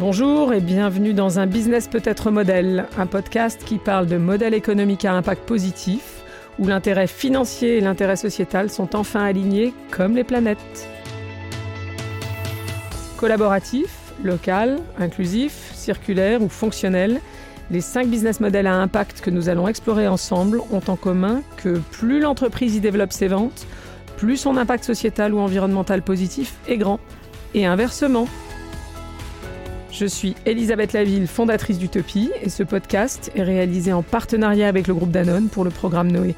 Bonjour et bienvenue dans un business peut-être modèle, un podcast qui parle de modèle économique à impact positif, où l'intérêt financier et l'intérêt sociétal sont enfin alignés comme les planètes. Collaboratif, local, inclusif, circulaire ou fonctionnel, les cinq business models à impact que nous allons explorer ensemble ont en commun que plus l'entreprise y développe ses ventes, plus son impact sociétal ou environnemental positif est grand. Et inversement. Je suis Elisabeth Laville, fondatrice d'Utopie, et ce podcast est réalisé en partenariat avec le groupe Danone pour le programme Noé.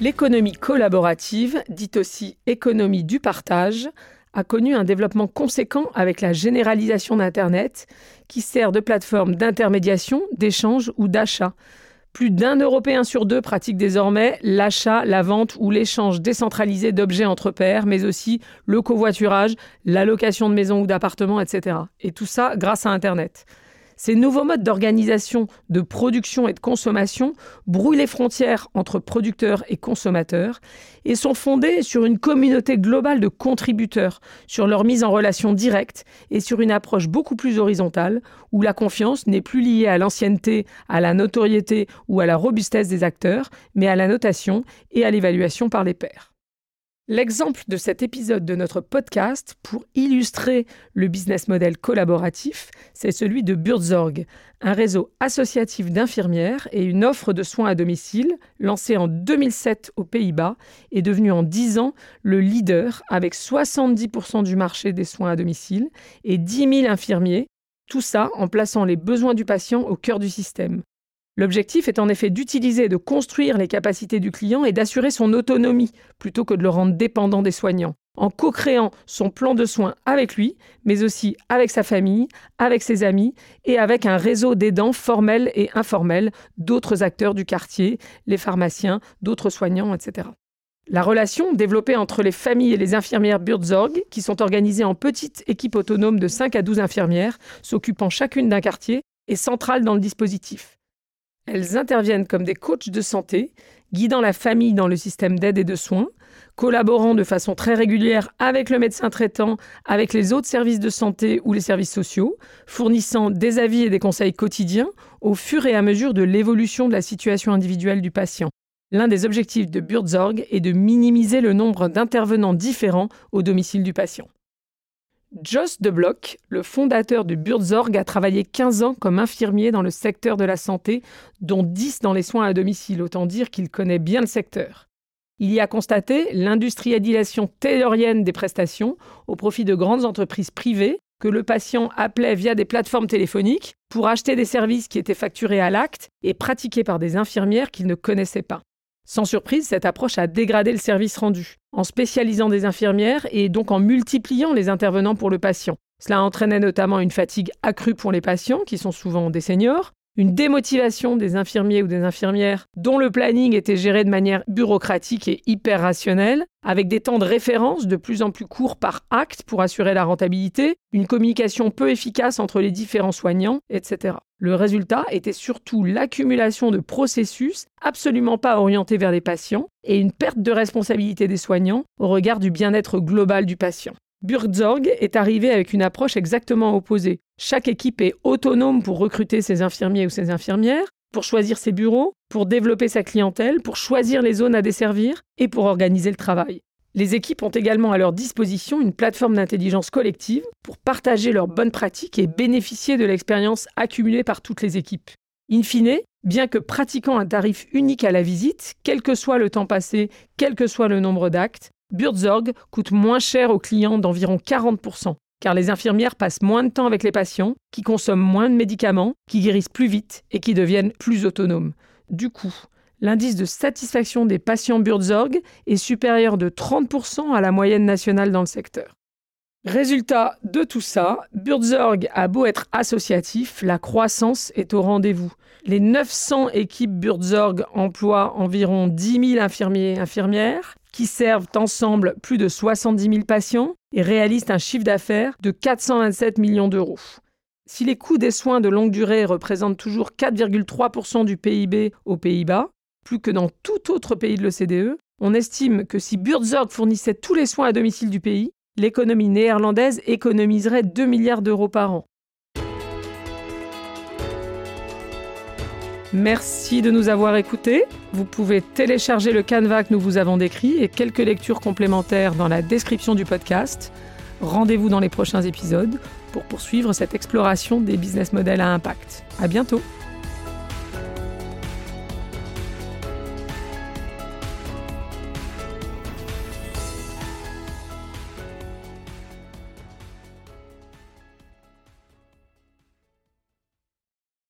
L'économie collaborative, dite aussi économie du partage, a connu un développement conséquent avec la généralisation d'Internet, qui sert de plateforme d'intermédiation, d'échange ou d'achat. Plus d'un Européen sur deux pratique désormais l'achat, la vente ou l'échange décentralisé d'objets entre pairs, mais aussi le covoiturage, la location de maisons ou d'appartements, etc. Et tout ça grâce à Internet. Ces nouveaux modes d'organisation, de production et de consommation brouillent les frontières entre producteurs et consommateurs et sont fondés sur une communauté globale de contributeurs, sur leur mise en relation directe et sur une approche beaucoup plus horizontale où la confiance n'est plus liée à l'ancienneté, à la notoriété ou à la robustesse des acteurs, mais à la notation et à l'évaluation par les pairs. L'exemple de cet épisode de notre podcast pour illustrer le business model collaboratif, c'est celui de Burzorg, un réseau associatif d'infirmières et une offre de soins à domicile lancé en 2007 aux Pays-Bas et devenu en 10 ans le leader avec 70% du marché des soins à domicile et 10 000 infirmiers, tout ça en plaçant les besoins du patient au cœur du système. L'objectif est en effet d'utiliser et de construire les capacités du client et d'assurer son autonomie plutôt que de le rendre dépendant des soignants, en co-créant son plan de soins avec lui, mais aussi avec sa famille, avec ses amis et avec un réseau d'aidants formels et informels d'autres acteurs du quartier, les pharmaciens, d'autres soignants, etc. La relation développée entre les familles et les infirmières Burzorg, qui sont organisées en petites équipes autonomes de 5 à 12 infirmières, s'occupant chacune d'un quartier, est centrale dans le dispositif. Elles interviennent comme des coachs de santé, guidant la famille dans le système d'aide et de soins, collaborant de façon très régulière avec le médecin traitant, avec les autres services de santé ou les services sociaux, fournissant des avis et des conseils quotidiens au fur et à mesure de l'évolution de la situation individuelle du patient. L'un des objectifs de Burzorg est de minimiser le nombre d'intervenants différents au domicile du patient. Joss de Bloch, le fondateur du Burzorg, a travaillé 15 ans comme infirmier dans le secteur de la santé, dont 10 dans les soins à domicile, autant dire qu'il connaît bien le secteur. Il y a constaté l'industrialisation taylorienne des prestations au profit de grandes entreprises privées que le patient appelait via des plateformes téléphoniques pour acheter des services qui étaient facturés à l'acte et pratiqués par des infirmières qu'il ne connaissait pas. Sans surprise, cette approche a dégradé le service rendu, en spécialisant des infirmières et donc en multipliant les intervenants pour le patient. Cela entraînait notamment une fatigue accrue pour les patients, qui sont souvent des seniors, une démotivation des infirmiers ou des infirmières dont le planning était géré de manière bureaucratique et hyper rationnelle, avec des temps de référence de plus en plus courts par acte pour assurer la rentabilité, une communication peu efficace entre les différents soignants, etc. Le résultat était surtout l'accumulation de processus absolument pas orientés vers les patients et une perte de responsabilité des soignants au regard du bien-être global du patient. Burzorg est arrivé avec une approche exactement opposée. Chaque équipe est autonome pour recruter ses infirmiers ou ses infirmières, pour choisir ses bureaux, pour développer sa clientèle, pour choisir les zones à desservir et pour organiser le travail. Les équipes ont également à leur disposition une plateforme d'intelligence collective pour partager leurs bonnes pratiques et bénéficier de l'expérience accumulée par toutes les équipes. In fine, bien que pratiquant un tarif unique à la visite, quel que soit le temps passé, quel que soit le nombre d'actes, Burzorg coûte moins cher aux clients d'environ 40%, car les infirmières passent moins de temps avec les patients, qui consomment moins de médicaments, qui guérissent plus vite et qui deviennent plus autonomes. Du coup, l'indice de satisfaction des patients Burzorg est supérieur de 30% à la moyenne nationale dans le secteur. Résultat de tout ça, Burzorg a beau être associatif, la croissance est au rendez-vous. Les 900 équipes Burzorg emploient environ 10 000 infirmiers et infirmières qui servent ensemble plus de 70 000 patients et réalisent un chiffre d'affaires de 427 millions d'euros. Si les coûts des soins de longue durée représentent toujours 4,3% du PIB aux Pays-Bas, plus que dans tout autre pays de l'OCDE, on estime que si Burzorg fournissait tous les soins à domicile du pays, l'économie néerlandaise économiserait 2 milliards d'euros par an. Merci de nous avoir écoutés. Vous pouvez télécharger le canevas que nous vous avons décrit et quelques lectures complémentaires dans la description du podcast. Rendez-vous dans les prochains épisodes pour poursuivre cette exploration des business models à impact. À bientôt!